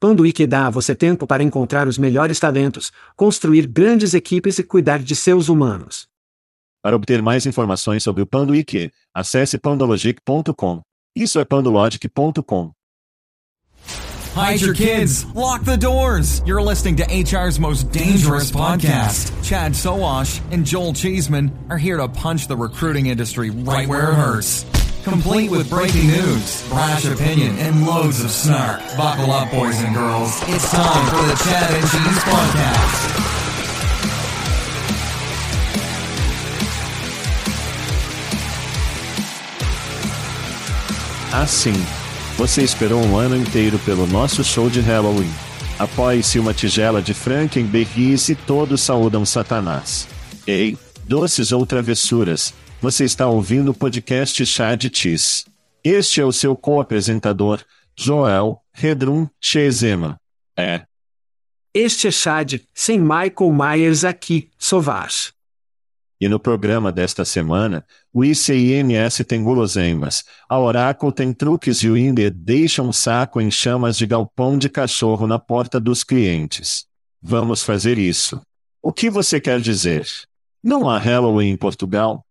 Panduíque dá a você tempo para encontrar os melhores talentos, construir grandes equipes e cuidar de seus humanos. Para obter mais informações sobre o Panduíque, acesse pandologic.com. Isso é pandologic.com. Hide your kids. Lock the doors. You're listening to HR's most dangerous podcast. Chad Soash and Joel Cheeseman are here to punch the recruiting industry right where it hurts. Complete with breaking news, brash opinion, and loads of snark. Buckle up, boys and girls. It's time for the Chad and Cheese Podcast. Assim. Você esperou um ano inteiro pelo nosso show de Halloween. Apoie-se uma tigela de Frankenberries e todos saúdam Satanás. Ei, doces ou travessuras, você está ouvindo o podcast Chá de Tis. Este é o seu co-apresentador, Joel Redrum Chezema. É. Este é Chad, sem Michael Myers aqui, Sovaz. E no programa desta semana, o ICIMS tem guloseimas, a Oracle tem truques e o Inder deixa um saco em chamas de galpão de cachorro na porta dos clientes. Vamos fazer isso. O que você quer dizer? Não há Halloween em Portugal?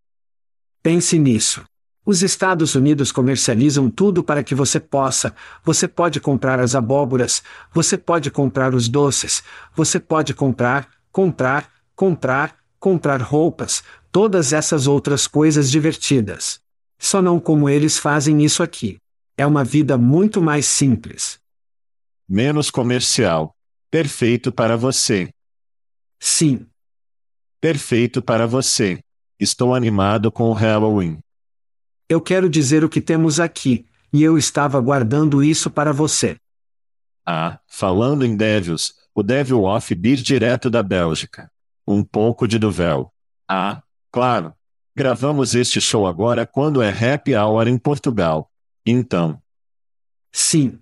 Pense nisso. Os Estados Unidos comercializam tudo para que você possa. Você pode comprar as abóboras, você pode comprar os doces, você pode comprar, comprar, comprar, comprar roupas, todas essas outras coisas divertidas. Só não como eles fazem isso aqui. É uma vida muito mais simples. Menos comercial. Perfeito para você. Sim. Perfeito para você. Estou animado com o Halloween. Eu quero dizer o que temos aqui, e eu estava guardando isso para você. Ah, falando em Devils, o Devil Off Beat direto da Bélgica. Um pouco de Duvel. Ah, claro. Gravamos este show agora quando é happy hour em Portugal. Então. Sim.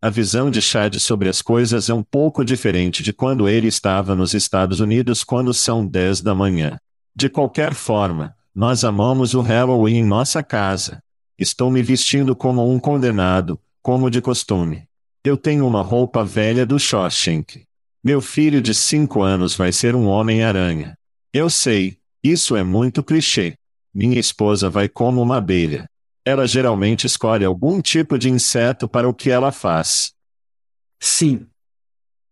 A visão de Chad sobre as coisas é um pouco diferente de quando ele estava nos Estados Unidos quando são 10 da manhã. De qualquer forma, nós amamos o Halloween em nossa casa. Estou me vestindo como um condenado, como de costume. Eu tenho uma roupa velha do Shawshank. Meu filho de cinco anos vai ser um Homem-Aranha. Eu sei, isso é muito clichê. Minha esposa vai como uma abelha. Ela geralmente escolhe algum tipo de inseto para o que ela faz. Sim.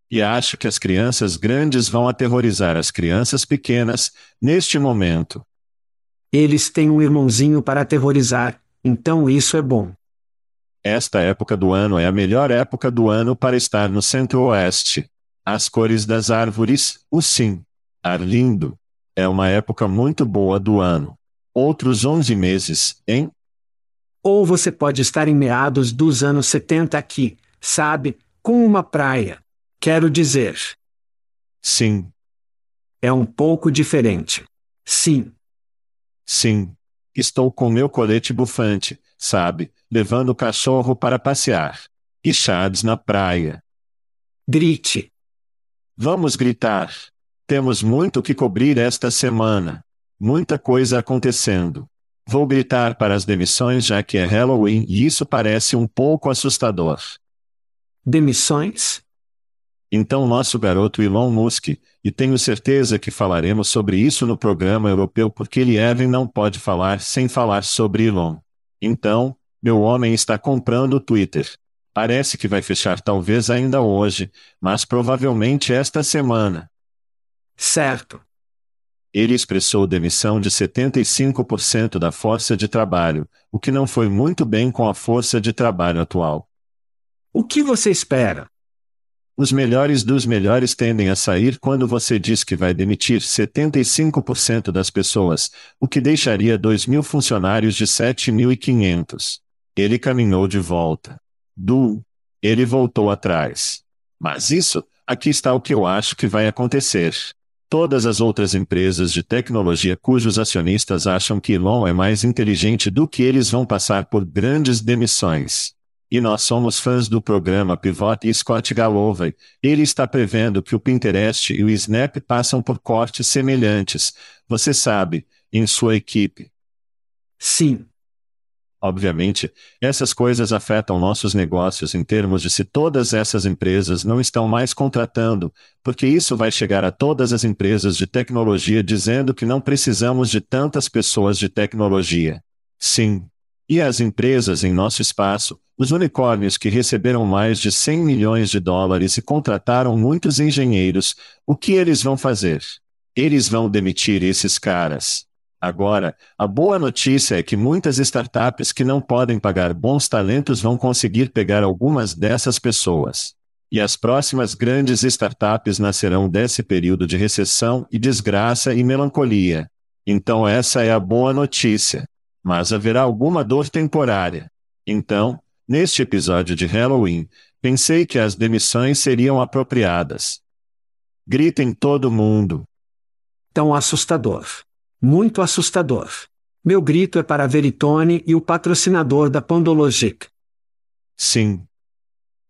E acho que as crianças grandes vão aterrorizar as crianças pequenas, neste momento. Eles têm um irmãozinho para aterrorizar, então isso é bom. Esta época do ano é a melhor época do ano para estar no Centro-Oeste. As cores das árvores, o sim. Ar lindo. É uma época muito boa do ano. Outros 11 meses, hein? Ou você pode estar em meados dos anos 70 aqui, sabe, com uma praia. Quero dizer. Sim. É um pouco diferente. Sim. Sim. Estou com meu colete bufante, sabe, levando o cachorro para passear. E chads na praia. Grite. Vamos gritar. Temos muito que cobrir esta semana. Muita coisa acontecendo. Vou gritar para as demissões já que é Halloween e isso parece um pouco assustador. Demissões? Então, nosso garoto Elon Musk, e tenho certeza que falaremos sobre isso no programa europeu porque Lieven não pode falar sem falar sobre Elon. Então, meu homem está comprando o Twitter. Parece que vai fechar talvez ainda hoje, mas provavelmente esta semana. Certo. Ele expressou demissão de 75% da força de trabalho, o que não foi muito bem com a força de trabalho atual. O que você espera? Os melhores dos melhores tendem a sair quando você diz que vai demitir 75% das pessoas, o que deixaria 2 mil funcionários de 7.500. Ele caminhou de volta. Du. Ele voltou atrás. Mas isso, aqui está o que eu acho que vai acontecer. Todas as outras empresas de tecnologia cujos acionistas acham que Elon é mais inteligente do que eles vão passar por grandes demissões. E nós somos fãs do programa Pivot e Scott Galloway. Ele está prevendo que o Pinterest e o Snap passam por cortes semelhantes, você sabe, em sua equipe. Sim. Obviamente, essas coisas afetam nossos negócios em termos de se todas essas empresas não estão mais contratando, porque isso vai chegar a todas as empresas de tecnologia dizendo que não precisamos de tantas pessoas de tecnologia. Sim. E as empresas em nosso espaço, os unicórnios que receberam mais de 100 milhões de dólares e contrataram muitos engenheiros, o que eles vão fazer? Eles vão demitir esses caras. Agora, a boa notícia é que muitas startups que não podem pagar bons talentos vão conseguir pegar algumas dessas pessoas. E as próximas grandes startups nascerão desse período de recessão e desgraça e melancolia. Então, essa é a boa notícia. Mas haverá alguma dor temporária. Então, Neste episódio de Halloween, pensei que as demissões seriam apropriadas. Gritem todo mundo. Tão assustador. Muito assustador. Meu grito é para a Veritone e o patrocinador da Pandologic. Sim.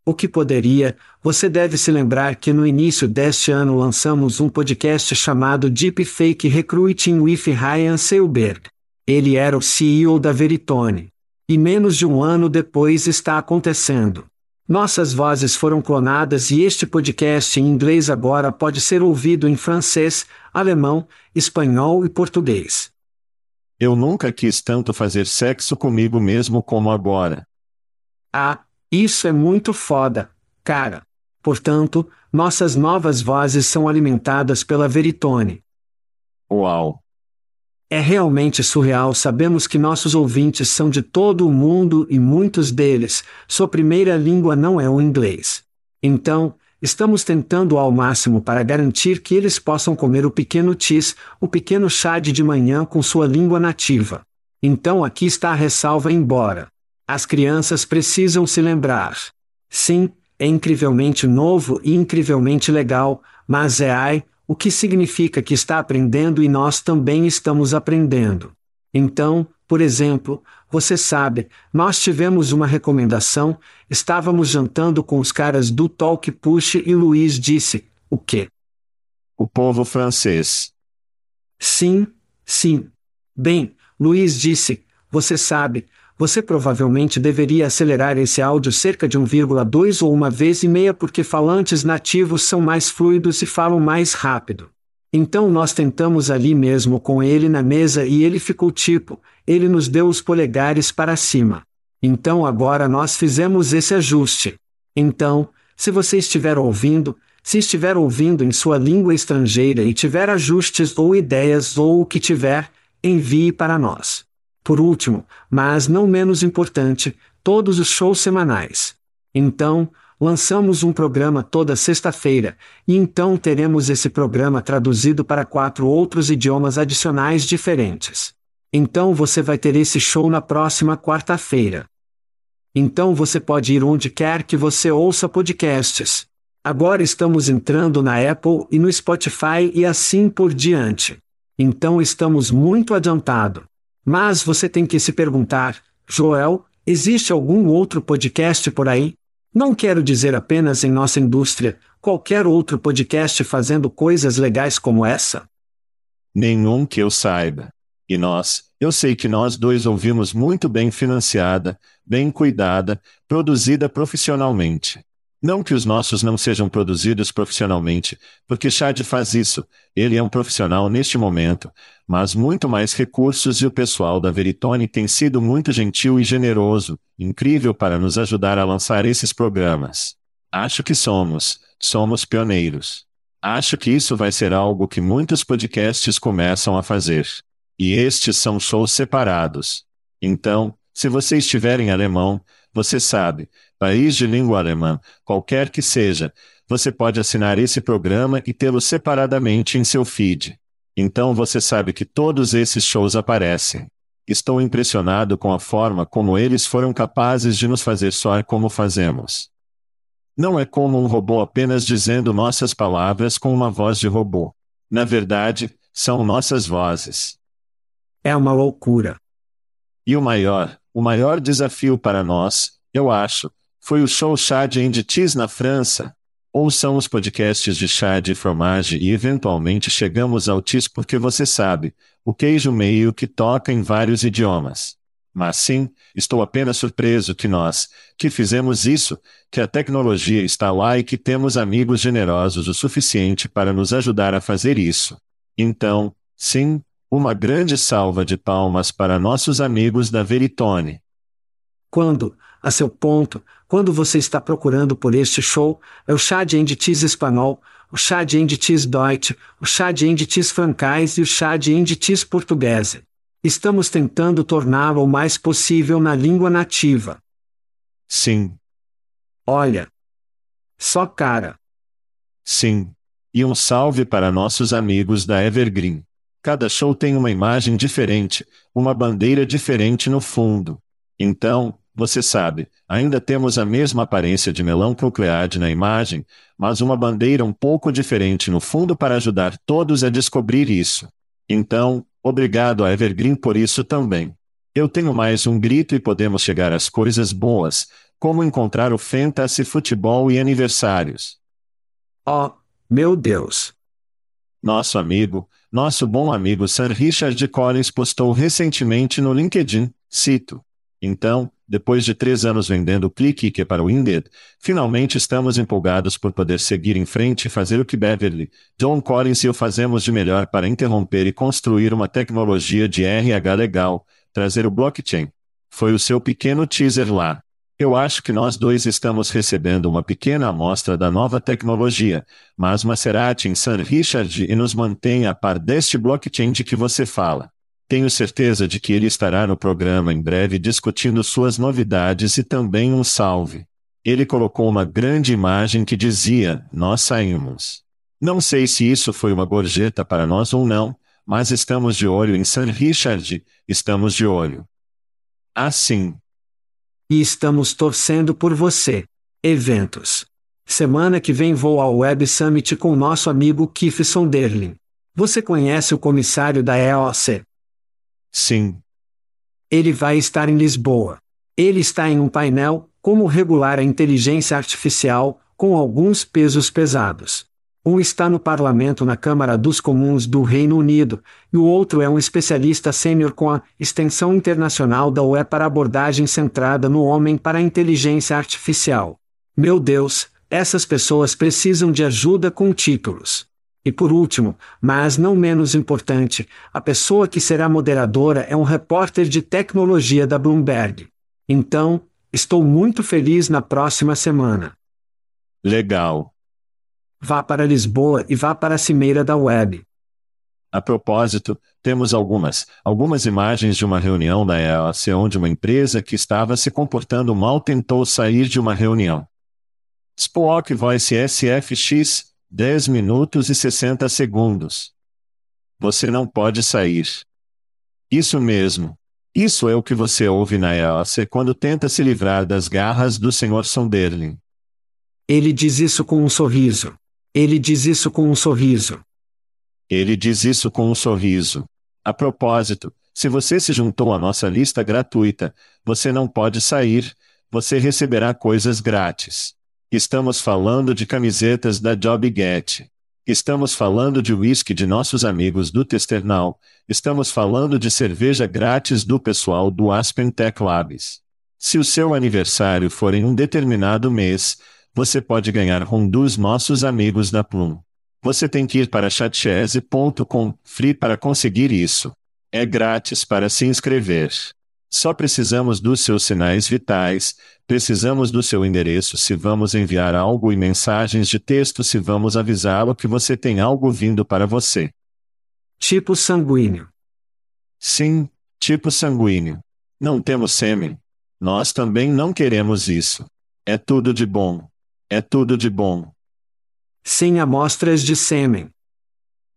O que poderia, você deve se lembrar que no início deste ano lançamos um podcast chamado Deep Fake Recruiting with Ryan Seilberg. Ele era o CEO da Veritone. E menos de um ano depois está acontecendo. Nossas vozes foram clonadas e este podcast em inglês agora pode ser ouvido em francês, alemão, espanhol e português. Eu nunca quis tanto fazer sexo comigo mesmo como agora. Ah, isso é muito foda, cara. Portanto, nossas novas vozes são alimentadas pela Veritone. Uau! É realmente surreal. Sabemos que nossos ouvintes são de todo o mundo e muitos deles, sua primeira língua não é o inglês. Então, estamos tentando ao máximo para garantir que eles possam comer o pequeno tis, o pequeno chá de manhã com sua língua nativa. Então aqui está a ressalva embora. As crianças precisam se lembrar. Sim, é incrivelmente novo e incrivelmente legal, mas é ai, o que significa que está aprendendo e nós também estamos aprendendo. Então, por exemplo, você sabe, nós tivemos uma recomendação, estávamos jantando com os caras do Talk Push e Luiz disse: O quê? O povo francês. Sim, sim. Bem, Luiz disse: Você sabe, você provavelmente deveria acelerar esse áudio cerca de 1,2 ou uma vez e meia porque falantes nativos são mais fluidos e falam mais rápido. Então nós tentamos ali mesmo com ele na mesa e ele ficou tipo, ele nos deu os polegares para cima. Então agora nós fizemos esse ajuste. Então, se você estiver ouvindo, se estiver ouvindo em sua língua estrangeira e tiver ajustes ou ideias ou o que tiver, envie para nós. Por último, mas não menos importante, todos os shows semanais. Então, lançamos um programa toda sexta-feira, e então teremos esse programa traduzido para quatro outros idiomas adicionais diferentes. Então você vai ter esse show na próxima quarta-feira. Então você pode ir onde quer que você ouça podcasts. Agora estamos entrando na Apple e no Spotify e assim por diante. Então estamos muito adiantado. Mas você tem que se perguntar, Joel, existe algum outro podcast por aí? Não quero dizer apenas em nossa indústria, qualquer outro podcast fazendo coisas legais como essa? Nenhum que eu saiba. E nós, eu sei que nós dois ouvimos muito bem financiada, bem cuidada, produzida profissionalmente. Não que os nossos não sejam produzidos profissionalmente, porque Chad faz isso, ele é um profissional neste momento, mas muito mais recursos e o pessoal da Veritone tem sido muito gentil e generoso, incrível para nos ajudar a lançar esses programas. Acho que somos, somos pioneiros. Acho que isso vai ser algo que muitos podcasts começam a fazer. E estes são shows separados. Então, se você estiver em alemão, você sabe, país de língua alemã, qualquer que seja, você pode assinar esse programa e tê-lo separadamente em seu feed. Então você sabe que todos esses shows aparecem. Estou impressionado com a forma como eles foram capazes de nos fazer soar como fazemos. Não é como um robô apenas dizendo nossas palavras com uma voz de robô. Na verdade, são nossas vozes. É uma loucura. E o maior, o maior desafio para nós, eu acho, foi o show Chá de Inditis na França. Ou são os podcasts de chá de fromage e eventualmente chegamos ao TIS porque você sabe, o queijo meio que toca em vários idiomas. Mas sim, estou apenas surpreso que nós, que fizemos isso, que a tecnologia está lá e que temos amigos generosos o suficiente para nos ajudar a fazer isso. Então, sim, uma grande salva de palmas para nossos amigos da Veritone. Quando, a seu ponto, quando você está procurando por este show, é o chá de Enditis espanhol, o chá de Enditis Deutsch, o chá de Enditis francais e o chá de Enditis portuguesa. Estamos tentando torná-lo o mais possível na língua nativa. Sim. Olha. Só cara. Sim. E um salve para nossos amigos da Evergreen. Cada show tem uma imagem diferente, uma bandeira diferente no fundo. Então, você sabe, ainda temos a mesma aparência de melão Procleade na imagem, mas uma bandeira um pouco diferente no fundo para ajudar todos a descobrir isso. Então, Obrigado a Evergreen por isso também. Eu tenho mais um grito e podemos chegar às coisas boas, como encontrar o fantasy futebol e aniversários. Oh, meu Deus! Nosso amigo, nosso bom amigo Sir Richard Collins postou recentemente no LinkedIn, cito. Então, depois de três anos vendendo clique para o Indeed, finalmente estamos empolgados por poder seguir em frente e fazer o que Beverly, John Collins e eu fazemos de melhor para interromper e construir uma tecnologia de RH legal, trazer o blockchain. Foi o seu pequeno teaser lá. Eu acho que nós dois estamos recebendo uma pequena amostra da nova tecnologia, mas Maserati em San Richard e nos mantém a par deste blockchain de que você fala. Tenho certeza de que ele estará no programa em breve discutindo suas novidades e também um salve. Ele colocou uma grande imagem que dizia: Nós saímos. Não sei se isso foi uma gorjeta para nós ou não, mas estamos de olho em San Richard, estamos de olho. Assim. E estamos torcendo por você. Eventos. Semana que vem vou ao Web Summit com nosso amigo Keith Sonderling. Você conhece o comissário da EOC? Sim. Ele vai estar em Lisboa. Ele está em um painel, como regular a inteligência artificial, com alguns pesos pesados. Um está no parlamento na Câmara dos Comuns do Reino Unido, e o outro é um especialista sênior com a extensão internacional da UE para abordagem centrada no homem para a inteligência artificial. Meu Deus, essas pessoas precisam de ajuda com títulos. E por último, mas não menos importante, a pessoa que será moderadora é um repórter de tecnologia da Bloomberg. Então, estou muito feliz na próxima semana. Legal. Vá para Lisboa e vá para a cimeira da web. A propósito, temos algumas, algumas imagens de uma reunião da EOC onde uma empresa que estava se comportando mal tentou sair de uma reunião. Spock Voice SFX 10 minutos e 60 segundos. Você não pode sair. Isso mesmo. Isso é o que você ouve na EOC quando tenta se livrar das garras do Sr. Sonderling. Ele diz isso com um sorriso. Ele diz isso com um sorriso. Ele diz isso com um sorriso. A propósito, se você se juntou à nossa lista gratuita, você não pode sair, você receberá coisas grátis. Estamos falando de camisetas da JobGet. Estamos falando de whisky de nossos amigos do Testernal. Estamos falando de cerveja grátis do pessoal do Aspen Tech Labs. Se o seu aniversário for em um determinado mês, você pode ganhar um dos nossos amigos da Plum. Você tem que ir para chatchese.com free para conseguir isso. É grátis para se inscrever. Só precisamos dos seus sinais vitais, precisamos do seu endereço se vamos enviar algo e mensagens de texto se vamos avisá-lo que você tem algo vindo para você. Tipo sanguíneo. Sim, tipo sanguíneo. Não temos sêmen. Nós também não queremos isso. É tudo de bom. É tudo de bom. Sem amostras de sêmen.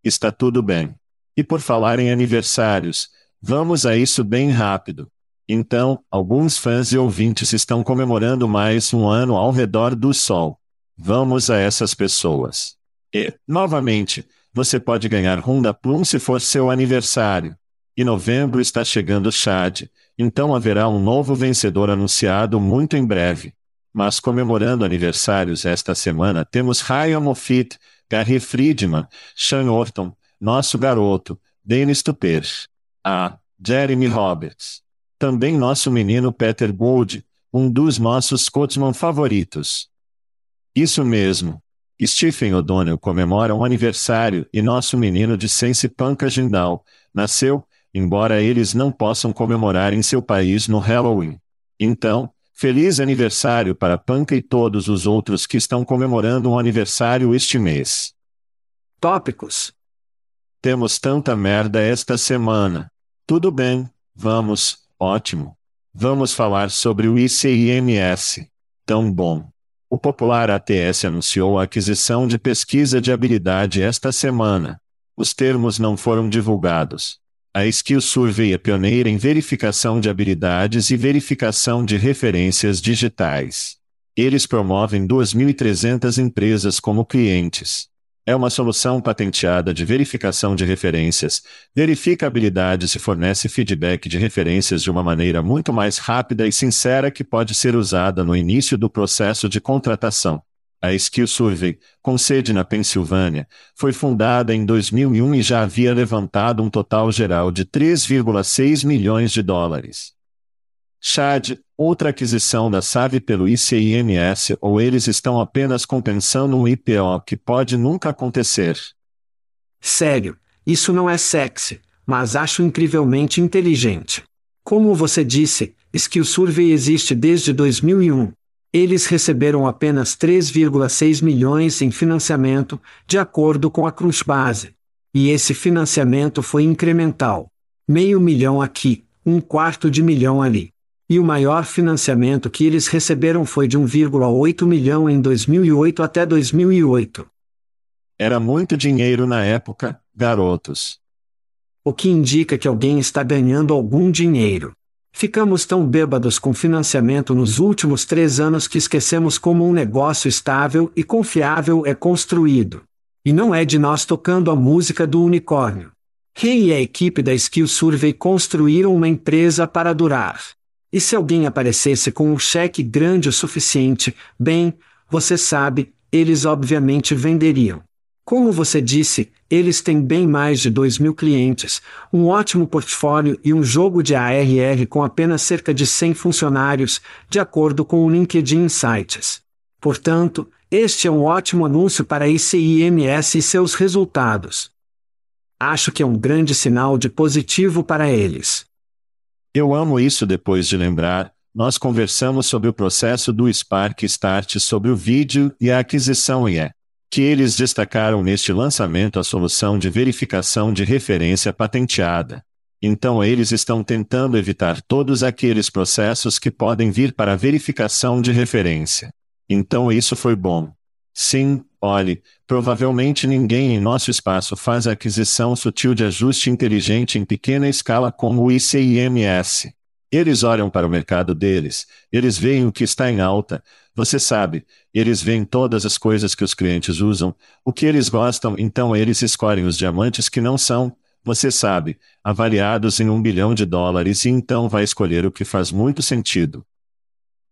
Está tudo bem. E por falar em aniversários, vamos a isso bem rápido. Então, alguns fãs e ouvintes estão comemorando mais um ano ao redor do Sol. Vamos a essas pessoas. E, novamente, você pode ganhar Honda Plum se for seu aniversário. E novembro está chegando Chad, então haverá um novo vencedor anunciado muito em breve. Mas comemorando aniversários esta semana temos Ryan Moffitt, Gary Friedman, Sean Orton, nosso garoto, Dennis Tupper. Ah, Jeremy Roberts. Também nosso menino Peter Gold, um dos nossos Coachman favoritos. Isso mesmo. Stephen O'Donnell comemora um aniversário e nosso menino de Sense Panca Jindal nasceu, embora eles não possam comemorar em seu país no Halloween. Então, feliz aniversário para Panca e todos os outros que estão comemorando um aniversário este mês. Tópicos. Temos tanta merda esta semana. Tudo bem, vamos, ótimo. Vamos falar sobre o ICIMS. Tão bom. O popular ATS anunciou a aquisição de pesquisa de habilidade esta semana. Os termos não foram divulgados. A Skill Survey é pioneira em verificação de habilidades e verificação de referências digitais. Eles promovem 2.300 empresas como clientes. É uma solução patenteada de verificação de referências, verifica habilidades e fornece feedback de referências de uma maneira muito mais rápida e sincera que pode ser usada no início do processo de contratação. A Skill Survey, com sede na Pensilvânia, foi fundada em 2001 e já havia levantado um total geral de 3,6 milhões de dólares. Chad, outra aquisição da SAV pelo ICIMS ou eles estão apenas compensando um IPO que pode nunca acontecer. Sério, isso não é sexy, mas acho incrivelmente inteligente. Como você disse, Skill Survey existe desde 2001. Eles receberam apenas 3,6 milhões em financiamento, de acordo com a Cruz Base. E esse financiamento foi incremental. Meio milhão aqui, um quarto de milhão ali e o maior financiamento que eles receberam foi de 1,8 milhão em 2008 até 2008. Era muito dinheiro na época, garotos. O que indica que alguém está ganhando algum dinheiro. Ficamos tão bêbados com financiamento nos últimos três anos que esquecemos como um negócio estável e confiável é construído. E não é de nós tocando a música do unicórnio. Rei e a equipe da Skill Survey construíram uma empresa para durar. E se alguém aparecesse com um cheque grande o suficiente, bem, você sabe, eles obviamente venderiam. Como você disse, eles têm bem mais de 2 mil clientes, um ótimo portfólio e um jogo de ARR com apenas cerca de 100 funcionários, de acordo com o LinkedIn Insights. Portanto, este é um ótimo anúncio para a ICIMS e seus resultados. Acho que é um grande sinal de positivo para eles. Eu amo isso depois de lembrar. Nós conversamos sobre o processo do Spark Start sobre o vídeo e a aquisição e é que eles destacaram neste lançamento a solução de verificação de referência patenteada. Então eles estão tentando evitar todos aqueles processos que podem vir para verificação de referência. Então isso foi bom. Sim, olhe, provavelmente ninguém em nosso espaço faz aquisição sutil de ajuste inteligente em pequena escala como o ICIMS. Eles olham para o mercado deles, eles veem o que está em alta, você sabe, eles veem todas as coisas que os clientes usam, o que eles gostam, então eles escolhem os diamantes que não são, você sabe, avaliados em um bilhão de dólares e então vai escolher o que faz muito sentido.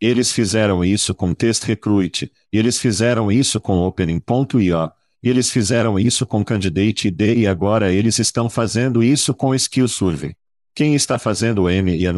Eles fizeram isso com Test Recruit, eles fizeram isso com Opening.io, eles fizeram isso com Candidate ID e agora eles estão fazendo isso com Skill Survey. Quem está fazendo o M e a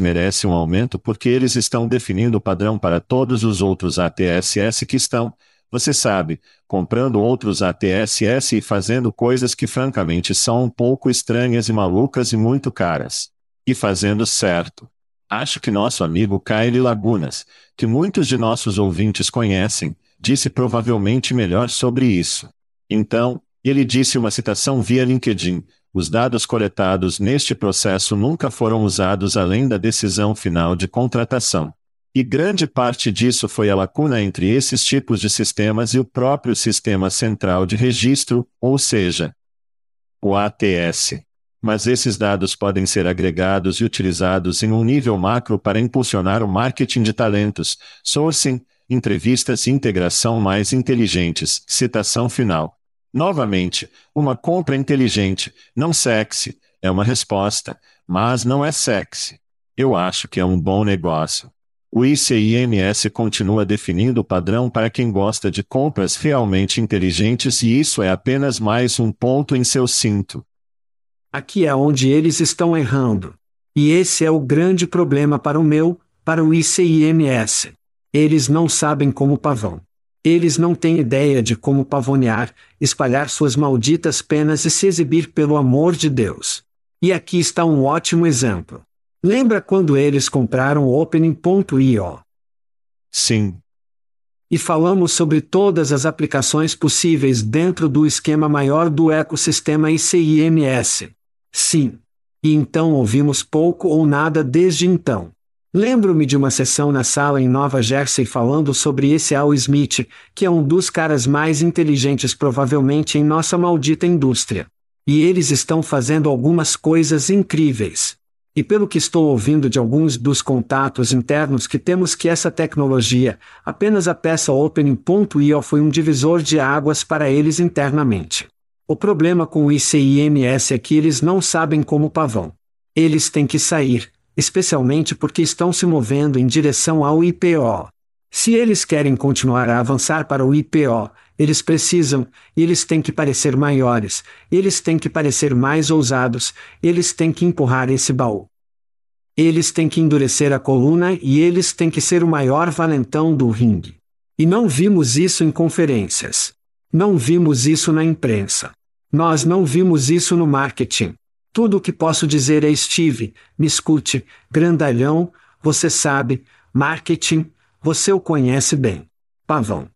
merece um aumento porque eles estão definindo o padrão para todos os outros ATSS que estão, você sabe, comprando outros ATSS e fazendo coisas que francamente são um pouco estranhas e malucas e muito caras. E fazendo certo. Acho que nosso amigo Kyle Lagunas, que muitos de nossos ouvintes conhecem, disse provavelmente melhor sobre isso. Então, ele disse uma citação via LinkedIn: os dados coletados neste processo nunca foram usados além da decisão final de contratação. E grande parte disso foi a lacuna entre esses tipos de sistemas e o próprio Sistema Central de Registro, ou seja, o ATS. Mas esses dados podem ser agregados e utilizados em um nível macro para impulsionar o marketing de talentos, sourcing, entrevistas e integração mais inteligentes. Citação final. Novamente, uma compra inteligente, não sexy, é uma resposta, mas não é sexy. Eu acho que é um bom negócio. O ICIMS continua definindo o padrão para quem gosta de compras realmente inteligentes e isso é apenas mais um ponto em seu cinto. Aqui é onde eles estão errando. E esse é o grande problema para o meu, para o ICIMS. Eles não sabem como pavão. Eles não têm ideia de como pavonear, espalhar suas malditas penas e se exibir pelo amor de Deus. E aqui está um ótimo exemplo. Lembra quando eles compraram o Opening.io? Sim. E falamos sobre todas as aplicações possíveis dentro do esquema maior do ecossistema ICIMS. Sim. E então ouvimos pouco ou nada desde então. Lembro-me de uma sessão na sala em Nova Jersey falando sobre esse Al Smith, que é um dos caras mais inteligentes provavelmente em nossa maldita indústria. E eles estão fazendo algumas coisas incríveis. E pelo que estou ouvindo de alguns dos contatos internos que temos que essa tecnologia, apenas a peça Opening.io foi um divisor de águas para eles internamente. O problema com o ICIMS é que eles não sabem como pavão. Eles têm que sair, especialmente porque estão se movendo em direção ao IPO. Se eles querem continuar a avançar para o IPO, eles precisam, eles têm que parecer maiores, eles têm que parecer mais ousados, eles têm que empurrar esse baú. Eles têm que endurecer a coluna e eles têm que ser o maior valentão do ringue. E não vimos isso em conferências. Não vimos isso na imprensa. Nós não vimos isso no marketing. Tudo o que posso dizer é Steve, me escute, grandalhão, você sabe, marketing, você o conhece bem. Pavão.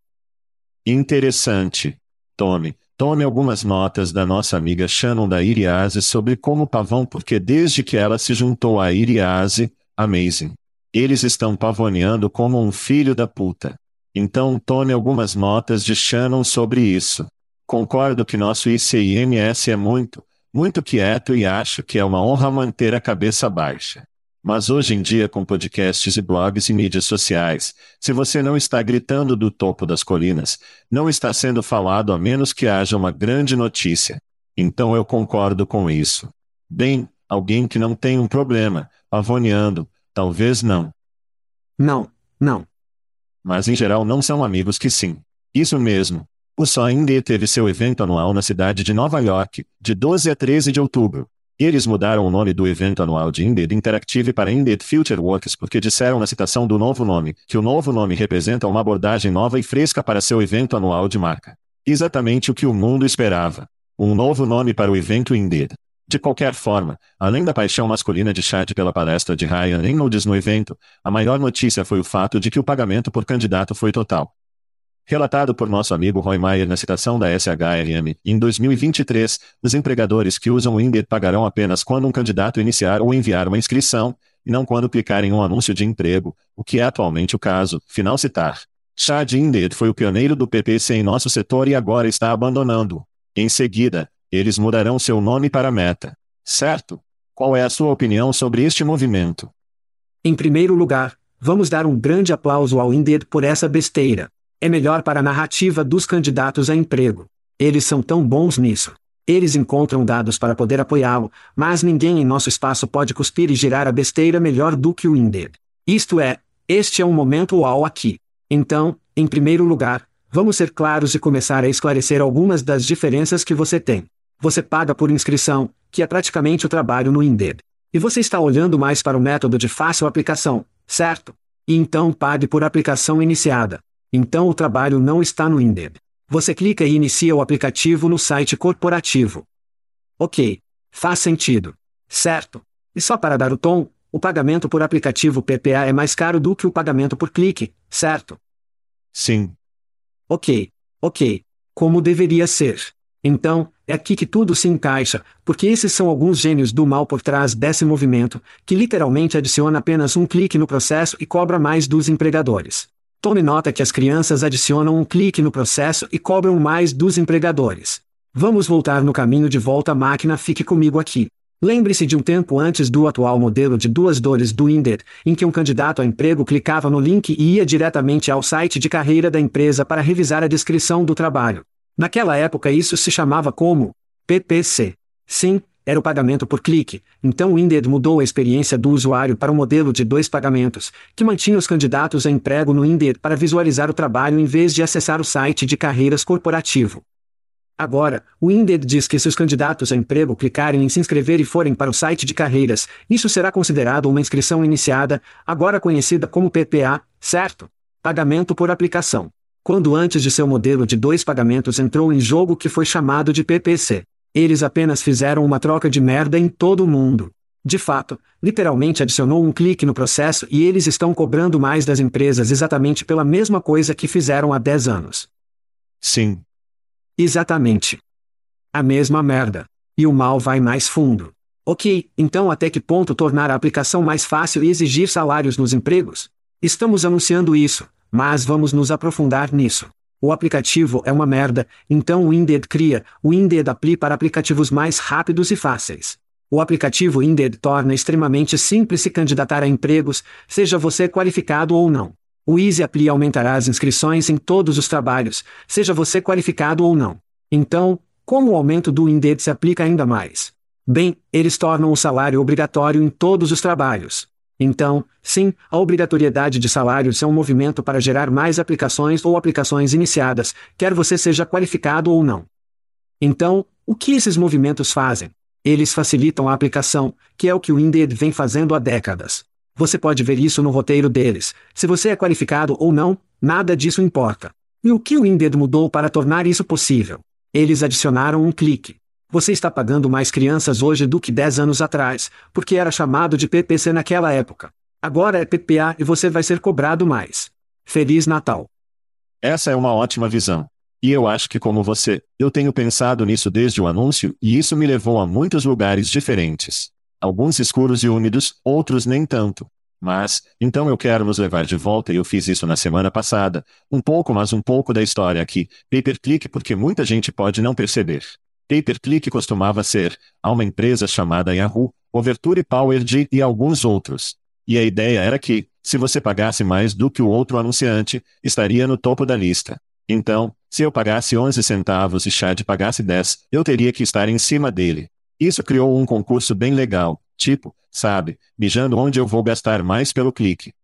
Interessante. Tome, tome algumas notas da nossa amiga Shannon da Iriase sobre como pavão porque desde que ela se juntou à Iriase, amazing. Eles estão pavoneando como um filho da puta. Então tome algumas notas de Shannon sobre isso. Concordo que nosso ICIMS é muito, muito quieto e acho que é uma honra manter a cabeça baixa. Mas hoje em dia, com podcasts e blogs e mídias sociais, se você não está gritando do topo das colinas, não está sendo falado a menos que haja uma grande notícia. Então eu concordo com isso. Bem, alguém que não tem um problema, avoneando, talvez não. Não, não. Mas em geral não são amigos que sim. Isso mesmo. O Só Indie teve seu evento anual na cidade de Nova York, de 12 a 13 de outubro. Eles mudaram o nome do evento anual de Indeed Interactive para Indeed Future Works porque disseram na citação do novo nome que o novo nome representa uma abordagem nova e fresca para seu evento anual de marca. Exatamente o que o mundo esperava. Um novo nome para o evento Indeed. De qualquer forma, além da paixão masculina de Chad pela palestra de Ryan Reynolds no evento, a maior notícia foi o fato de que o pagamento por candidato foi total. Relatado por nosso amigo Roy Mayer na citação da SHRM, em 2023, os empregadores que usam o Indeed pagarão apenas quando um candidato iniciar ou enviar uma inscrição, e não quando clicar em um anúncio de emprego, o que é atualmente o caso, final citar. Chad Indeed foi o pioneiro do PPC em nosso setor e agora está abandonando. Em seguida, eles mudarão seu nome para Meta. Certo? Qual é a sua opinião sobre este movimento? Em primeiro lugar, vamos dar um grande aplauso ao Indeed por essa besteira. É melhor para a narrativa dos candidatos a emprego. Eles são tão bons nisso. Eles encontram dados para poder apoiá-lo, mas ninguém em nosso espaço pode cuspir e girar a besteira melhor do que o Indeed. Isto é, este é um momento uau aqui. Então, em primeiro lugar, vamos ser claros e começar a esclarecer algumas das diferenças que você tem. Você paga por inscrição, que é praticamente o trabalho no Indeed. E você está olhando mais para o método de fácil aplicação, certo? E então pague por aplicação iniciada. Então o trabalho não está no Indeed. Você clica e inicia o aplicativo no site corporativo. Ok. Faz sentido. Certo. E só para dar o tom, o pagamento por aplicativo PPA é mais caro do que o pagamento por clique, certo? Sim. Ok. Ok. Como deveria ser. Então, é aqui que tudo se encaixa, porque esses são alguns gênios do mal por trás desse movimento, que literalmente adiciona apenas um clique no processo e cobra mais dos empregadores. Tome nota que as crianças adicionam um clique no processo e cobram mais dos empregadores. Vamos voltar no caminho de volta à máquina, fique comigo aqui. Lembre-se de um tempo antes do atual modelo de duas dores do Indeed, em que um candidato a emprego clicava no link e ia diretamente ao site de carreira da empresa para revisar a descrição do trabalho. Naquela época isso se chamava como PPC. Sim, era o pagamento por clique, então o Indeed mudou a experiência do usuário para um modelo de dois pagamentos, que mantinha os candidatos a emprego no Indeed para visualizar o trabalho em vez de acessar o site de carreiras corporativo. Agora, o Indeed diz que se os candidatos a emprego clicarem em se inscrever e forem para o site de carreiras, isso será considerado uma inscrição iniciada, agora conhecida como PPA, certo? Pagamento por aplicação. Quando antes de seu modelo de dois pagamentos entrou em jogo que foi chamado de PPC. Eles apenas fizeram uma troca de merda em todo o mundo. De fato, literalmente adicionou um clique no processo e eles estão cobrando mais das empresas exatamente pela mesma coisa que fizeram há 10 anos. Sim, Exatamente. A mesma merda. E o mal vai mais fundo. Ok, então até que ponto tornar a aplicação mais fácil e exigir salários nos empregos? Estamos anunciando isso, mas vamos nos aprofundar nisso. O aplicativo é uma merda, então o Indeed cria, o Indeed Apply para aplicativos mais rápidos e fáceis. O aplicativo Indeed torna extremamente simples se candidatar a empregos, seja você qualificado ou não. O Easy Apply aumentará as inscrições em todos os trabalhos, seja você qualificado ou não. Então, como o aumento do Indeed se aplica ainda mais? Bem, eles tornam o salário obrigatório em todos os trabalhos. Então, sim, a obrigatoriedade de salários é um movimento para gerar mais aplicações ou aplicações iniciadas, quer você seja qualificado ou não. Então, o que esses movimentos fazem? Eles facilitam a aplicação, que é o que o Indeed vem fazendo há décadas. Você pode ver isso no roteiro deles. Se você é qualificado ou não, nada disso importa. E o que o Indeed mudou para tornar isso possível? Eles adicionaram um clique. Você está pagando mais crianças hoje do que 10 anos atrás, porque era chamado de PPC naquela época. Agora é PPA e você vai ser cobrado mais. Feliz Natal. Essa é uma ótima visão. E eu acho que, como você, eu tenho pensado nisso desde o anúncio, e isso me levou a muitos lugares diferentes. Alguns escuros e úmidos, outros nem tanto. Mas, então eu quero nos levar de volta e eu fiz isso na semana passada. Um pouco, mas um pouco da história aqui. Pay-per-click porque muita gente pode não perceber. Pay-per-click costumava ser, a uma empresa chamada Yahoo, Overture PowerG e alguns outros. E a ideia era que, se você pagasse mais do que o outro anunciante, estaria no topo da lista. Então, se eu pagasse 11 centavos e Chad pagasse 10, eu teria que estar em cima dele. Isso criou um concurso bem legal, tipo, sabe, mijando onde eu vou gastar mais pelo clique.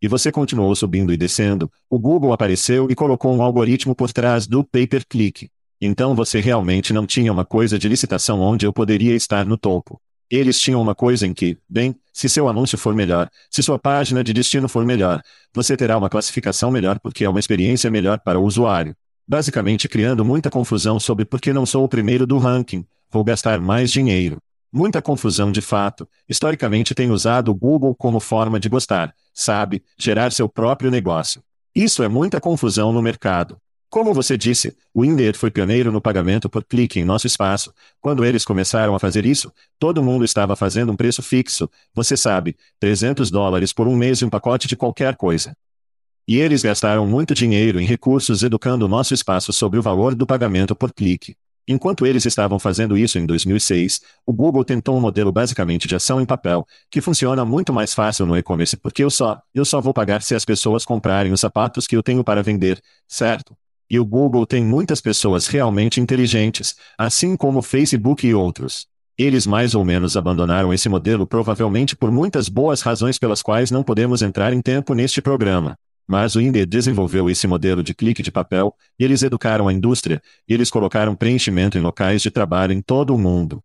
E você continuou subindo e descendo, o Google apareceu e colocou um algoritmo por trás do pay-per-click. Então você realmente não tinha uma coisa de licitação onde eu poderia estar no topo. Eles tinham uma coisa em que, bem, se seu anúncio for melhor, se sua página de destino for melhor, você terá uma classificação melhor porque é uma experiência melhor para o usuário. Basicamente criando muita confusão sobre por que não sou o primeiro do ranking, Vou gastar mais dinheiro. Muita confusão de fato. Historicamente tem usado o Google como forma de gostar, sabe, gerar seu próprio negócio. Isso é muita confusão no mercado. Como você disse, o Indeed foi pioneiro no pagamento por clique em nosso espaço. Quando eles começaram a fazer isso, todo mundo estava fazendo um preço fixo, você sabe, 300 dólares por um mês e um pacote de qualquer coisa. E eles gastaram muito dinheiro em recursos educando nosso espaço sobre o valor do pagamento por clique. Enquanto eles estavam fazendo isso em 2006, o Google tentou um modelo basicamente de ação em papel, que funciona muito mais fácil no e-commerce porque eu só, eu só vou pagar se as pessoas comprarem os sapatos que eu tenho para vender, certo? E o Google tem muitas pessoas realmente inteligentes, assim como o Facebook e outros. Eles mais ou menos abandonaram esse modelo provavelmente por muitas boas razões pelas quais não podemos entrar em tempo neste programa. Mas o Indeed desenvolveu esse modelo de clique de papel, eles educaram a indústria, eles colocaram preenchimento em locais de trabalho em todo o mundo.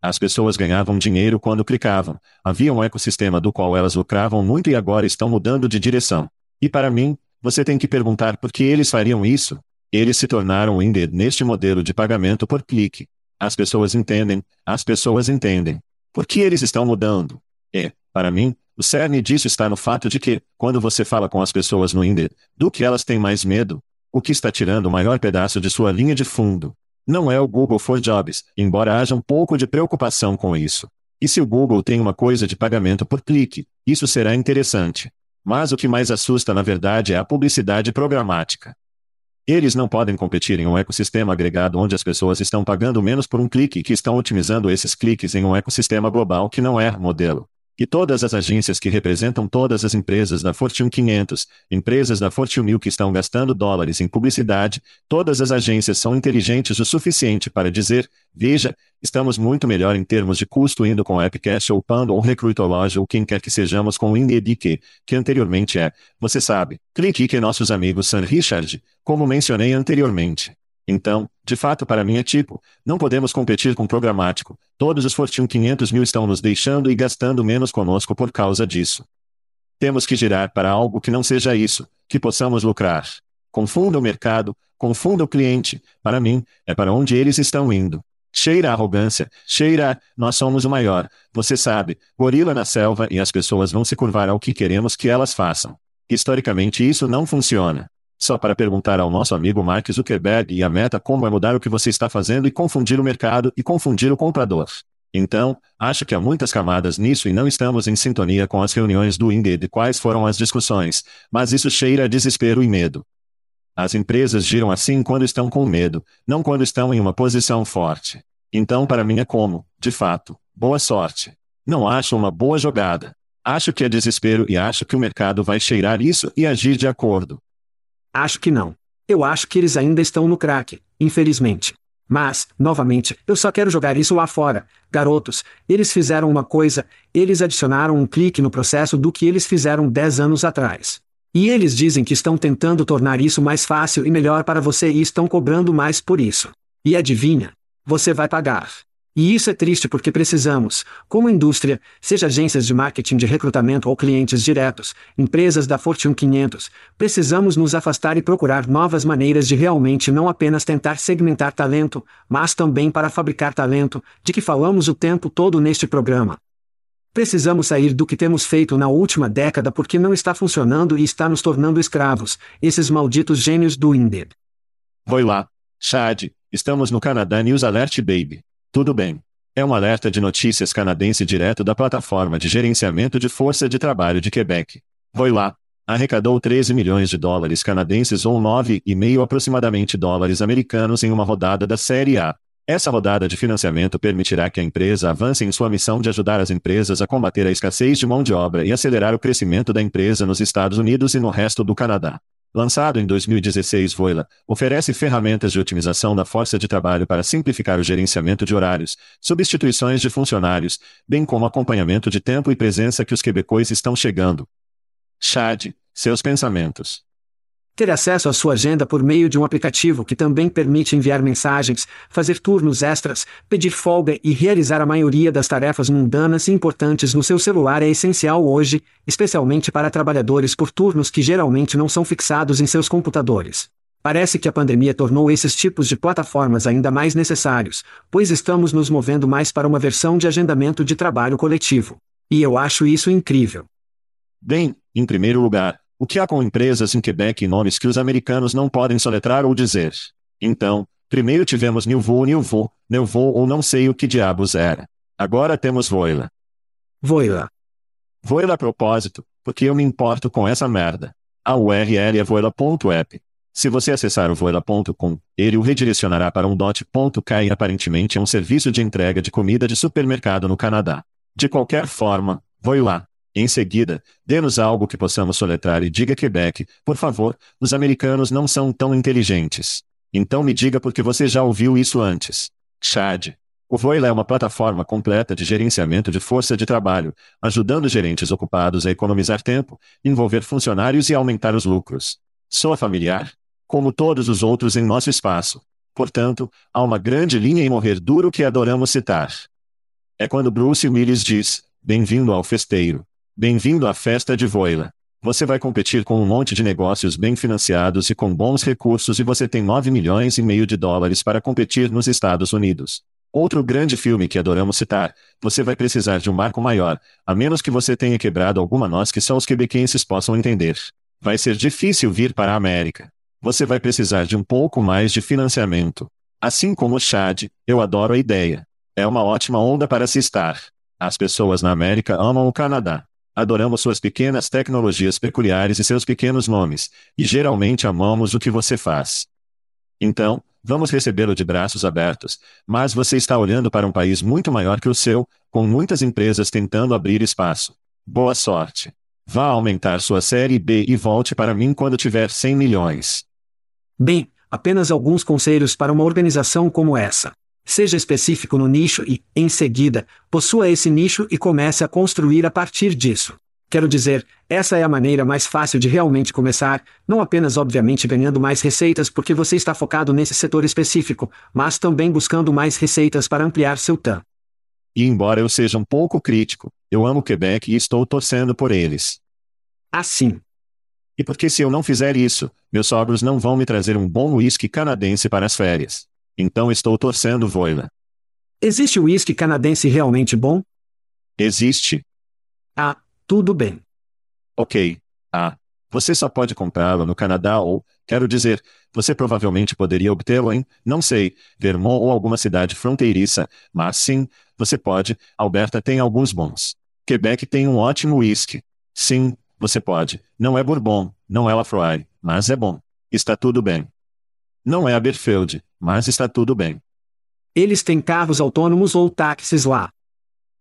As pessoas ganhavam dinheiro quando clicavam. Havia um ecossistema do qual elas lucravam muito e agora estão mudando de direção. E para mim, você tem que perguntar por que eles fariam isso. Eles se tornaram Indeed neste modelo de pagamento por clique. As pessoas entendem, as pessoas entendem. Por que eles estão mudando? É, Para mim, o cerne disso está no fato de que, quando você fala com as pessoas no Inde, do que elas têm mais medo, o que está tirando o maior pedaço de sua linha de fundo. Não é o Google for Jobs, embora haja um pouco de preocupação com isso. E se o Google tem uma coisa de pagamento por clique, isso será interessante. Mas o que mais assusta na verdade é a publicidade programática. Eles não podem competir em um ecossistema agregado onde as pessoas estão pagando menos por um clique e que estão otimizando esses cliques em um ecossistema global que não é modelo. E todas as agências que representam todas as empresas da Fortune 500, empresas da Fortune 1000 que estão gastando dólares em publicidade, todas as agências são inteligentes o suficiente para dizer: veja, estamos muito melhor em termos de custo indo com Appcast ou Pando ou Recruitology ou quem quer que sejamos com o Indeed que anteriormente é, você sabe, clique que nossos amigos San Richard, como mencionei anteriormente. Então, de fato para mim é tipo, não podemos competir com programático, todos os Fortune 500 mil estão nos deixando e gastando menos conosco por causa disso. Temos que girar para algo que não seja isso, que possamos lucrar. Confunda o mercado, confunda o cliente, para mim, é para onde eles estão indo. Cheira a arrogância, cheira a, nós somos o maior, você sabe, gorila na selva e as pessoas vão se curvar ao que queremos que elas façam. Historicamente isso não funciona. Só para perguntar ao nosso amigo Mark Zuckerberg e a Meta como é mudar o que você está fazendo e confundir o mercado e confundir o comprador. Então, acho que há muitas camadas nisso e não estamos em sintonia com as reuniões do INDE de quais foram as discussões, mas isso cheira a desespero e medo. As empresas giram assim quando estão com medo, não quando estão em uma posição forte. Então, para mim é como, de fato, boa sorte. Não acho uma boa jogada. Acho que é desespero e acho que o mercado vai cheirar isso e agir de acordo. Acho que não. Eu acho que eles ainda estão no crack, infelizmente. Mas, novamente, eu só quero jogar isso lá fora. Garotos, eles fizeram uma coisa, eles adicionaram um clique no processo do que eles fizeram 10 anos atrás. E eles dizem que estão tentando tornar isso mais fácil e melhor para você e estão cobrando mais por isso. E adivinha? Você vai pagar. E isso é triste porque precisamos, como indústria, seja agências de marketing de recrutamento ou clientes diretos, empresas da Fortune 500, precisamos nos afastar e procurar novas maneiras de realmente não apenas tentar segmentar talento, mas também para fabricar talento, de que falamos o tempo todo neste programa. Precisamos sair do que temos feito na última década porque não está funcionando e está nos tornando escravos, esses malditos gênios do Indeed. Foi lá. Chad, estamos no Canadá News Alert Baby. Tudo bem. É um alerta de notícias canadense direto da plataforma de gerenciamento de força de trabalho de Quebec. Foi lá. Arrecadou 13 milhões de dólares canadenses ou 9,5 aproximadamente dólares americanos em uma rodada da Série A. Essa rodada de financiamento permitirá que a empresa avance em sua missão de ajudar as empresas a combater a escassez de mão de obra e acelerar o crescimento da empresa nos Estados Unidos e no resto do Canadá. Lançado em 2016, Voila oferece ferramentas de otimização da força de trabalho para simplificar o gerenciamento de horários, substituições de funcionários, bem como acompanhamento de tempo e presença que os quebecões estão chegando. Chad, seus pensamentos. Ter acesso à sua agenda por meio de um aplicativo que também permite enviar mensagens, fazer turnos extras, pedir folga e realizar a maioria das tarefas mundanas e importantes no seu celular é essencial hoje, especialmente para trabalhadores por turnos que geralmente não são fixados em seus computadores. Parece que a pandemia tornou esses tipos de plataformas ainda mais necessários, pois estamos nos movendo mais para uma versão de agendamento de trabalho coletivo. E eu acho isso incrível. Bem, em primeiro lugar, o que há com empresas em Quebec e nomes que os americanos não podem soletrar ou dizer? Então, primeiro tivemos Nilvo, Nilvo, Nilvo ou não sei o que diabos era. Agora temos Voila. Voila. Voila a propósito, porque eu me importo com essa merda. A URL é voila.app. Se você acessar o voila.com, ele o redirecionará para um dot.k e aparentemente é um serviço de entrega de comida de supermercado no Canadá. De qualquer forma, Voila. Em seguida, dê-nos algo que possamos soletrar e diga Quebec, por favor, os americanos não são tão inteligentes. Então me diga porque você já ouviu isso antes. Chad. O Voila é uma plataforma completa de gerenciamento de força de trabalho, ajudando gerentes ocupados a economizar tempo, envolver funcionários e aumentar os lucros. Soa familiar? Como todos os outros em nosso espaço. Portanto, há uma grande linha em morrer duro que adoramos citar. É quando Bruce Willis diz: Bem-vindo ao festeiro. Bem-vindo à festa de Voila. Você vai competir com um monte de negócios bem financiados e com bons recursos e você tem 9 milhões e meio de dólares para competir nos Estados Unidos. Outro grande filme que adoramos citar, você vai precisar de um marco maior, a menos que você tenha quebrado alguma nós que só os quebequenses possam entender. Vai ser difícil vir para a América. Você vai precisar de um pouco mais de financiamento. Assim como o Chad, eu adoro a ideia. É uma ótima onda para se estar. As pessoas na América amam o Canadá. Adoramos suas pequenas tecnologias peculiares e seus pequenos nomes, e geralmente amamos o que você faz. Então, Vamos recebê-lo de braços abertos, mas você está olhando para um país muito maior que o seu, com muitas empresas tentando abrir espaço. Boa sorte. Vá aumentar sua série B e volte para mim quando tiver 100 milhões. Bem, apenas alguns conselhos para uma organização como essa. Seja específico no nicho e, em seguida, possua esse nicho e comece a construir a partir disso. Quero dizer, essa é a maneira mais fácil de realmente começar, não apenas obviamente ganhando mais receitas porque você está focado nesse setor específico, mas também buscando mais receitas para ampliar seu TAM. E embora eu seja um pouco crítico, eu amo Quebec e estou torcendo por eles. Assim. E porque se eu não fizer isso, meus sogros não vão me trazer um bom uísque canadense para as férias. Então estou torcendo voila. Existe uísque canadense realmente bom? Existe. Ah, tudo bem. Ok. Ah, você só pode comprá-lo no Canadá ou, quero dizer, você provavelmente poderia obtê-lo em, não sei, Vermont ou alguma cidade fronteiriça, mas sim, você pode, Alberta tem alguns bons. Quebec tem um ótimo whisky. Sim, você pode. Não é Bourbon, não é Lafroy, mas é bom. Está tudo bem. Não é Aberfield, mas está tudo bem. Eles têm carros autônomos ou táxis lá.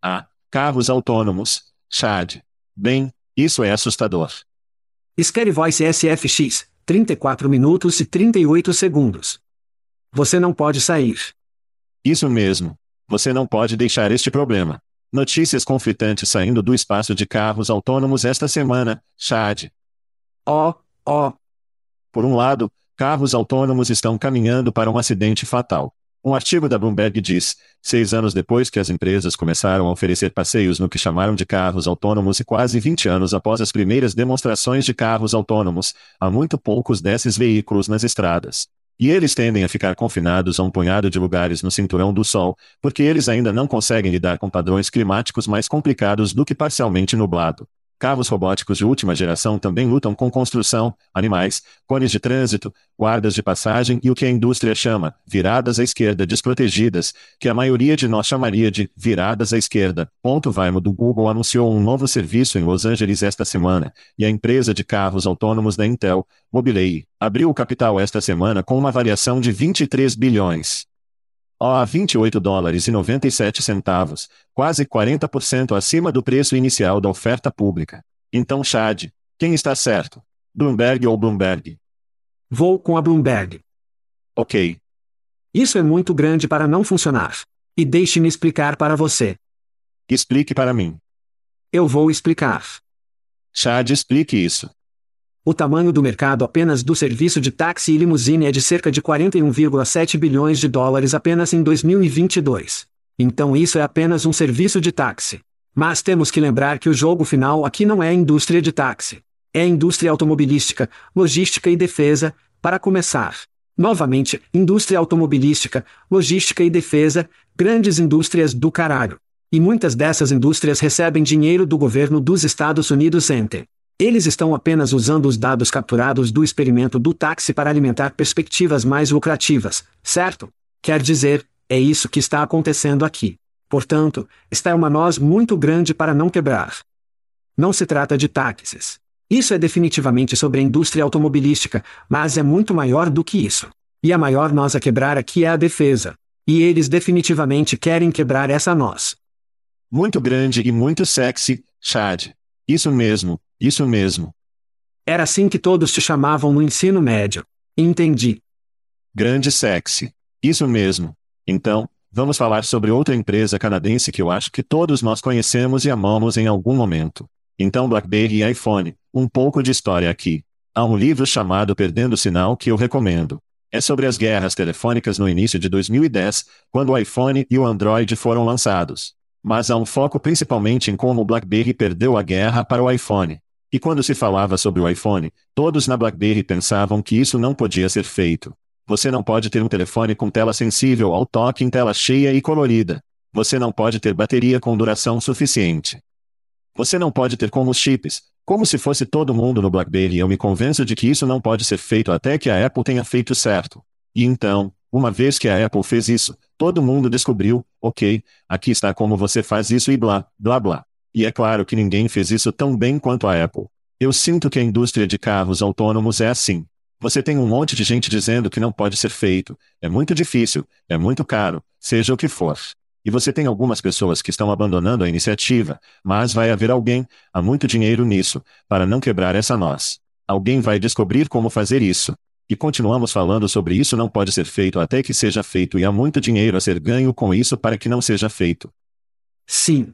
Ah, carros autônomos. Chad. Bem, isso é assustador. Scary Voice SFX, 34 minutos e 38 segundos. Você não pode sair. Isso mesmo. Você não pode deixar este problema. Notícias conflitantes saindo do espaço de carros autônomos esta semana, Chad. Ó, oh, ó. Oh. Por um lado, carros autônomos estão caminhando para um acidente fatal. Um artigo da Bloomberg diz: seis anos depois que as empresas começaram a oferecer passeios no que chamaram de carros autônomos e quase 20 anos após as primeiras demonstrações de carros autônomos, há muito poucos desses veículos nas estradas. E eles tendem a ficar confinados a um punhado de lugares no cinturão do Sol, porque eles ainda não conseguem lidar com padrões climáticos mais complicados do que parcialmente nublado. Carros robóticos de última geração também lutam com construção, animais, cones de trânsito, guardas de passagem e o que a indústria chama viradas à esquerda desprotegidas, que a maioria de nós chamaria de viradas à esquerda. Ponto Vaimo do Google anunciou um novo serviço em Los Angeles esta semana, e a empresa de carros autônomos da Intel, Mobileye, abriu o capital esta semana com uma variação de 23 bilhões a 28 dólares e 97 centavos, quase 40% acima do preço inicial da oferta pública. Então Chad, quem está certo? Bloomberg ou Bloomberg? Vou com a Bloomberg. Ok. Isso é muito grande para não funcionar. E deixe-me explicar para você. Explique para mim. Eu vou explicar. Chad, explique isso. O tamanho do mercado apenas do serviço de táxi e limusine é de cerca de 41,7 bilhões de dólares apenas em 2022. Então isso é apenas um serviço de táxi. Mas temos que lembrar que o jogo final aqui não é a indústria de táxi. É a indústria automobilística, logística e defesa, para começar. Novamente, indústria automobilística, logística e defesa, grandes indústrias do caralho. E muitas dessas indústrias recebem dinheiro do governo dos Estados Unidos ente. Eles estão apenas usando os dados capturados do experimento do táxi para alimentar perspectivas mais lucrativas, certo? Quer dizer, é isso que está acontecendo aqui. Portanto, está uma noz muito grande para não quebrar. Não se trata de táxis. Isso é definitivamente sobre a indústria automobilística, mas é muito maior do que isso. E a maior noz a quebrar aqui é a defesa. E eles definitivamente querem quebrar essa noz. Muito grande e muito sexy, Chad. Isso mesmo, isso mesmo. Era assim que todos te chamavam no ensino médio. Entendi. Grande sexy. Isso mesmo. Então, vamos falar sobre outra empresa canadense que eu acho que todos nós conhecemos e amamos em algum momento. Então, BlackBerry e iPhone. Um pouco de história aqui. Há um livro chamado Perdendo o Sinal que eu recomendo. É sobre as guerras telefônicas no início de 2010, quando o iPhone e o Android foram lançados. Mas há um foco principalmente em como o BlackBerry perdeu a guerra para o iPhone. E quando se falava sobre o iPhone, todos na BlackBerry pensavam que isso não podia ser feito. Você não pode ter um telefone com tela sensível ao toque em tela cheia e colorida. Você não pode ter bateria com duração suficiente. Você não pode ter como chips, como se fosse todo mundo no BlackBerry. Eu me convenço de que isso não pode ser feito até que a Apple tenha feito certo. E então, uma vez que a Apple fez isso, todo mundo descobriu, ok, aqui está como você faz isso e blá, blá, blá. E é claro que ninguém fez isso tão bem quanto a Apple. Eu sinto que a indústria de carros autônomos é assim. Você tem um monte de gente dizendo que não pode ser feito, é muito difícil, é muito caro, seja o que for. E você tem algumas pessoas que estão abandonando a iniciativa, mas vai haver alguém, há muito dinheiro nisso, para não quebrar essa nós. Alguém vai descobrir como fazer isso. E continuamos falando sobre isso não pode ser feito até que seja feito e há muito dinheiro a ser ganho com isso para que não seja feito. Sim.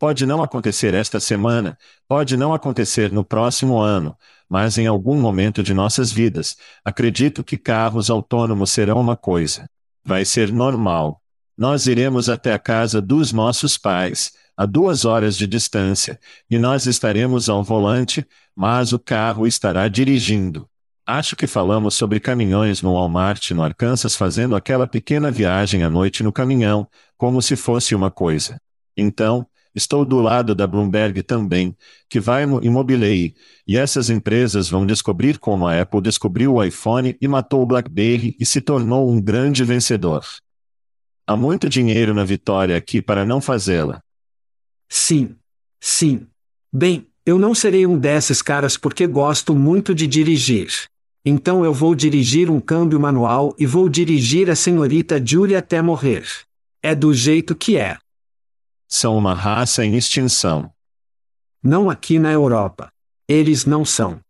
Pode não acontecer esta semana, pode não acontecer no próximo ano, mas em algum momento de nossas vidas, acredito que carros autônomos serão uma coisa. Vai ser normal. Nós iremos até a casa dos nossos pais, a duas horas de distância, e nós estaremos ao volante, mas o carro estará dirigindo. Acho que falamos sobre caminhões no Walmart no Arkansas fazendo aquela pequena viagem à noite no caminhão, como se fosse uma coisa. Então, estou do lado da Bloomberg também, que vai no Immobilei, e essas empresas vão descobrir como a Apple descobriu o iPhone e matou o BlackBerry e se tornou um grande vencedor. Há muito dinheiro na vitória aqui para não fazê-la. Sim. Sim. Bem, eu não serei um desses caras porque gosto muito de dirigir. Então eu vou dirigir um câmbio manual e vou dirigir a senhorita Julie até morrer. É do jeito que é. São uma raça em extinção. Não aqui na Europa. Eles não são.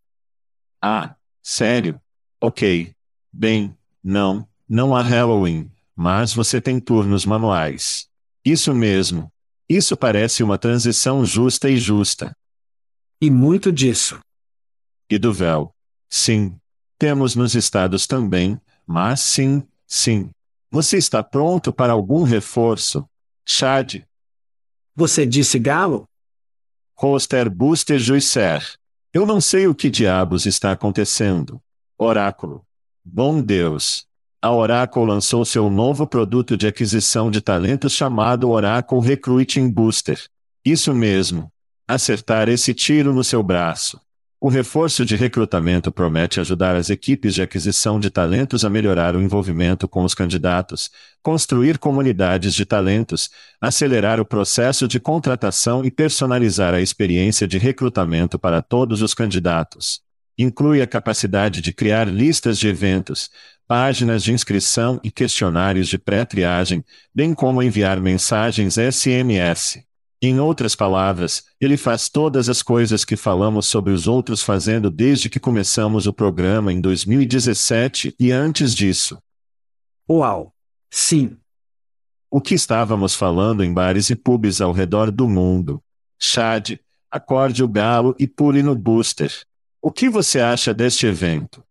Ah, sério? Ok. Bem, não, não há Halloween, mas você tem turnos manuais. Isso mesmo. Isso parece uma transição justa e justa. E muito disso. E do véu. Sim, temos nos estados também, mas sim, sim. Você está pronto para algum reforço? Chad. Você disse galo? Roster Booster Juicer. Eu não sei o que diabos está acontecendo. Oráculo. Bom Deus. A Oracle lançou seu novo produto de aquisição de talentos chamado Oracle Recruiting Booster. Isso mesmo. Acertar esse tiro no seu braço. O reforço de recrutamento promete ajudar as equipes de aquisição de talentos a melhorar o envolvimento com os candidatos, construir comunidades de talentos, acelerar o processo de contratação e personalizar a experiência de recrutamento para todos os candidatos. Inclui a capacidade de criar listas de eventos, páginas de inscrição e questionários de pré-triagem, bem como enviar mensagens SMS. Em outras palavras, ele faz todas as coisas que falamos sobre os outros fazendo desde que começamos o programa em 2017 e antes disso. Uau! Sim. O que estávamos falando em bares e pubs ao redor do mundo. Chad, acorde o galo e pule no booster. O que você acha deste evento?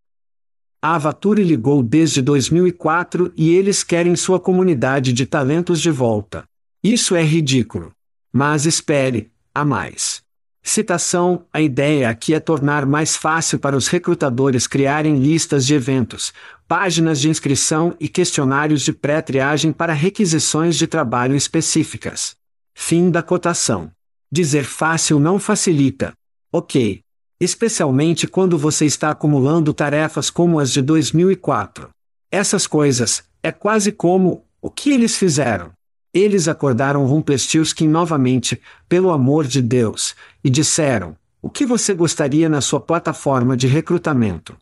A Avaturi ligou desde 2004 e eles querem sua comunidade de talentos de volta. Isso é ridículo. Mas espere, há mais. Citação: A ideia aqui é tornar mais fácil para os recrutadores criarem listas de eventos, páginas de inscrição e questionários de pré-triagem para requisições de trabalho específicas. Fim da cotação. Dizer fácil não facilita. Ok. Especialmente quando você está acumulando tarefas como as de 2004. Essas coisas, é quase como o que eles fizeram. Eles acordaram Rumpelstiltskin novamente, pelo amor de Deus, e disseram: O que você gostaria na sua plataforma de recrutamento?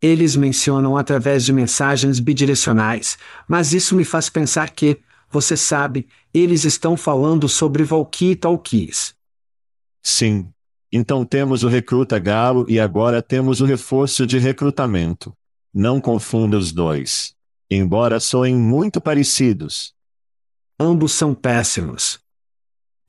Eles mencionam através de mensagens bidirecionais, mas isso me faz pensar que, você sabe, eles estão falando sobre Valky Talkies. Sim. Então temos o recruta galo e agora temos o reforço de recrutamento. Não confunda os dois. Embora soem muito parecidos, Ambos são péssimos.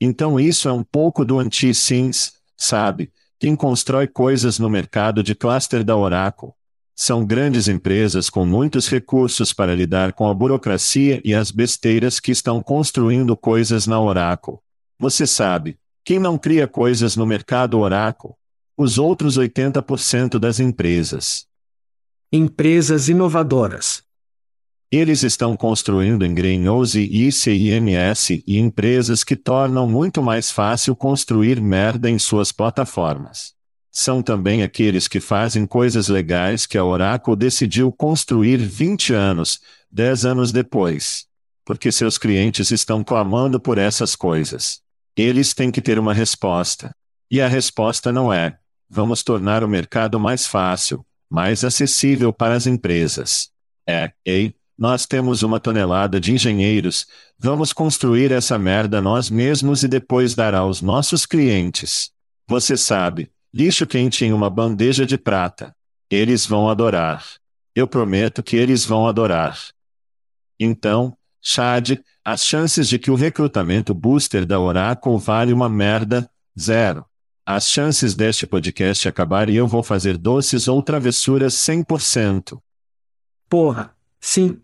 Então isso é um pouco do anti-SINS, sabe? Quem constrói coisas no mercado de cluster da Oracle. São grandes empresas com muitos recursos para lidar com a burocracia e as besteiras que estão construindo coisas na Oracle. Você sabe, quem não cria coisas no mercado Oracle? Os outros 80% das empresas. Empresas inovadoras. Eles estão construindo em Greenhouse e ICIMS e empresas que tornam muito mais fácil construir merda em suas plataformas. São também aqueles que fazem coisas legais que a Oracle decidiu construir 20 anos, 10 anos depois. Porque seus clientes estão clamando por essas coisas. Eles têm que ter uma resposta. E a resposta não é: vamos tornar o mercado mais fácil, mais acessível para as empresas. É, ei, nós temos uma tonelada de engenheiros, vamos construir essa merda nós mesmos e depois dar aos nossos clientes. Você sabe, lixo quente em uma bandeja de prata. Eles vão adorar. Eu prometo que eles vão adorar. Então, Chad, as chances de que o recrutamento booster da Oracle vale uma merda, zero. As chances deste podcast acabar e eu vou fazer doces ou travessuras 100%. Porra, sim.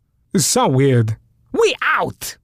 So weird. We out!